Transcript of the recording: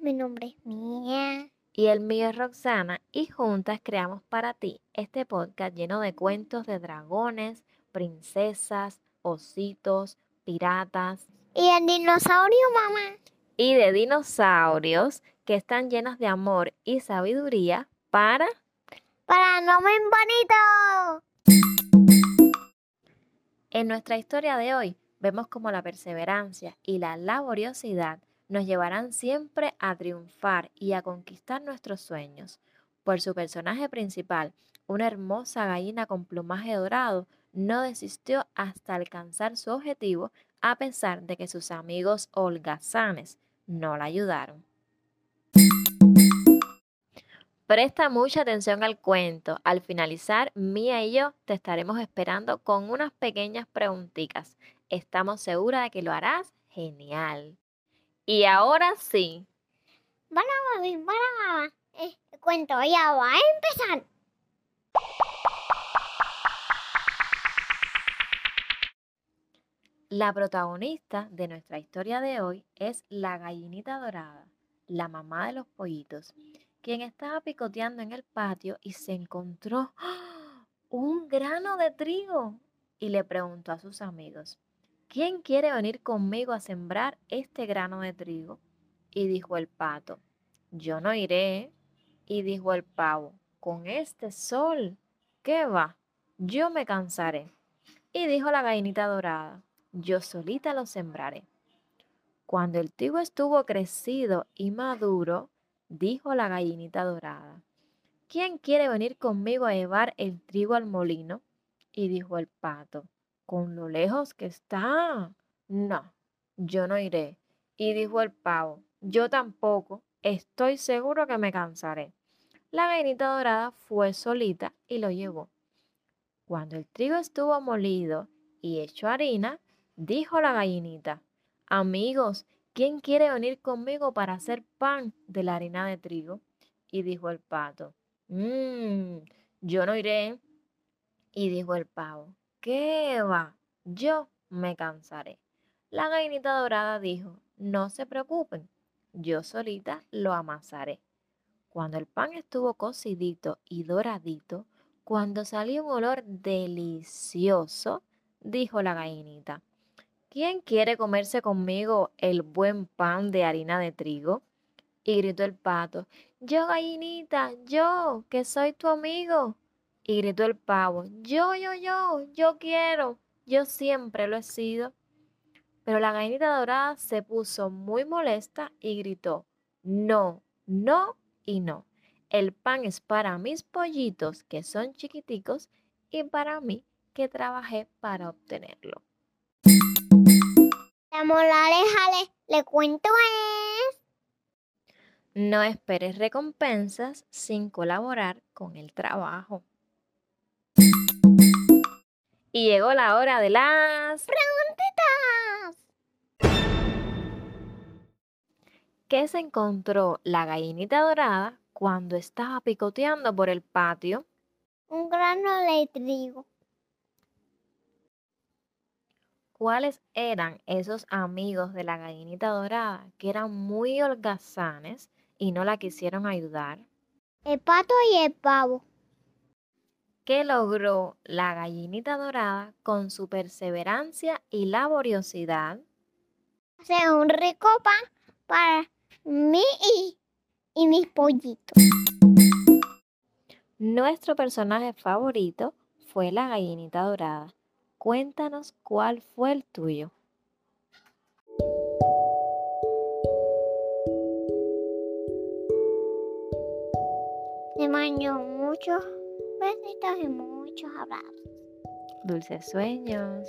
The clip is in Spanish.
mi nombre es Mía. Y el mío es Roxana y juntas creamos para ti este podcast lleno de cuentos de dragones, princesas, ositos, piratas. Y el dinosaurio, mamá. Y de dinosaurios que están llenos de amor y sabiduría para... Para no me bonito. En nuestra historia de hoy vemos cómo la perseverancia y la laboriosidad nos llevarán siempre a triunfar y a conquistar nuestros sueños. Por su personaje principal, una hermosa gallina con plumaje dorado, no desistió hasta alcanzar su objetivo a pesar de que sus amigos holgazanes no la ayudaron. Presta mucha atención al cuento. Al finalizar, Mía y yo te estaremos esperando con unas pequeñas preguntitas. Estamos seguras de que lo harás genial. Y ahora sí. Bueno, mami, bueno, mamá. El cuento ya va a empezar. La protagonista de nuestra historia de hoy es la gallinita dorada, la mamá de los pollitos, quien estaba picoteando en el patio y se encontró ¡ah! un grano de trigo y le preguntó a sus amigos, ¿quién quiere venir conmigo a sembrar este grano de trigo? Y dijo el pato, yo no iré. Y dijo el pavo, con este sol, ¿qué va? Yo me cansaré. Y dijo la gallinita dorada, yo solita lo sembraré. Cuando el trigo estuvo crecido y maduro, dijo la gallinita dorada, ¿quién quiere venir conmigo a llevar el trigo al molino? Y dijo el pato, con lo lejos que está. No, yo no iré. Y dijo el pavo, yo tampoco, estoy seguro que me cansaré. La gallinita dorada fue solita y lo llevó. Cuando el trigo estuvo molido y hecho harina, dijo la gallinita, amigos, ¿quién quiere venir conmigo para hacer pan de la harina de trigo? Y dijo el pato, mmm, yo no iré. Y dijo el pavo, ¿qué va? Yo me cansaré. La gallinita dorada dijo, no se preocupen, yo solita lo amasaré. Cuando el pan estuvo cocidito y doradito, cuando salió un olor delicioso, dijo la gallinita, ¿quién quiere comerse conmigo el buen pan de harina de trigo? Y gritó el pato, yo gallinita, yo, que soy tu amigo. Y gritó el pavo, yo, yo, yo, yo quiero, yo siempre lo he sido. Pero la gallinita dorada se puso muy molesta y gritó, no, no y no. El pan es para mis pollitos que son chiquiticos y para mí que trabajé para obtenerlo. La moraleja le, le cuento es... No esperes recompensas sin colaborar con el trabajo. Y llegó la hora de las preguntitas. ¿Qué se encontró la gallinita dorada cuando estaba picoteando por el patio? Un grano de trigo. ¿Cuáles eran esos amigos de la gallinita dorada que eran muy holgazanes y no la quisieron ayudar? El pato y el pavo. ¿Qué logró la gallinita dorada con su perseverancia y laboriosidad? Hacer un rico pan para mí y, y mis pollitos. Nuestro personaje favorito fue la gallinita dorada. Cuéntanos cuál fue el tuyo. Te mando muchos besitos y muchos abrazos. Dulces sueños.